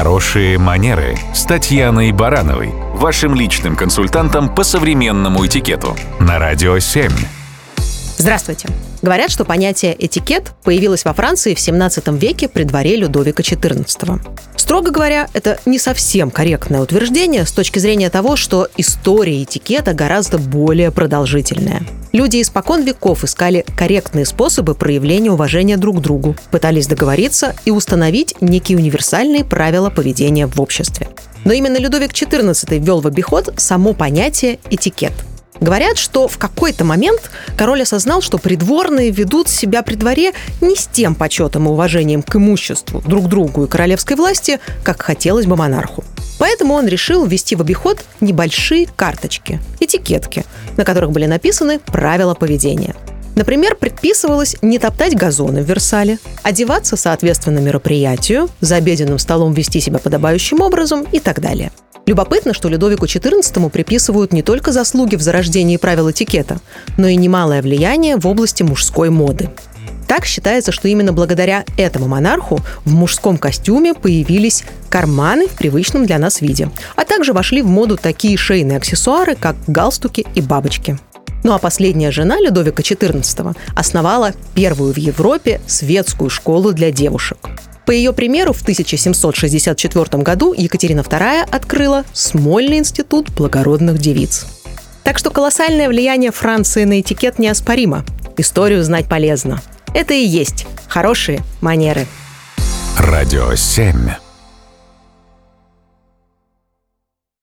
Хорошие манеры. С Татьяной Барановой, вашим личным консультантом по современному этикету. На Радио 7. Здравствуйте. Говорят, что понятие «этикет» появилось во Франции в 17 веке при дворе Людовика XIV. Строго говоря, это не совсем корректное утверждение с точки зрения того, что история этикета гораздо более продолжительная. Люди испокон веков искали корректные способы проявления уважения друг к другу, пытались договориться и установить некие универсальные правила поведения в обществе. Но именно Людовик XIV ввел в обиход само понятие «этикет». Говорят, что в какой-то момент король осознал, что придворные ведут себя при дворе не с тем почетом и уважением к имуществу, друг другу и королевской власти, как хотелось бы монарху. Поэтому он решил ввести в обиход небольшие карточки, этикетки, на которых были написаны правила поведения. Например, предписывалось не топтать газоны в Версале, одеваться соответственно мероприятию, за обеденным столом вести себя подобающим образом и так далее – Любопытно, что Людовику XIV приписывают не только заслуги в зарождении правил этикета, но и немалое влияние в области мужской моды. Так считается, что именно благодаря этому монарху в мужском костюме появились карманы в привычном для нас виде, а также вошли в моду такие шейные аксессуары, как галстуки и бабочки. Ну а последняя жена Людовика XIV основала первую в Европе светскую школу для девушек. По ее примеру, в 1764 году Екатерина II открыла Смольный институт благородных девиц. Так что колоссальное влияние Франции на этикет неоспоримо. Историю знать полезно. Это и есть хорошие манеры. Радио 7.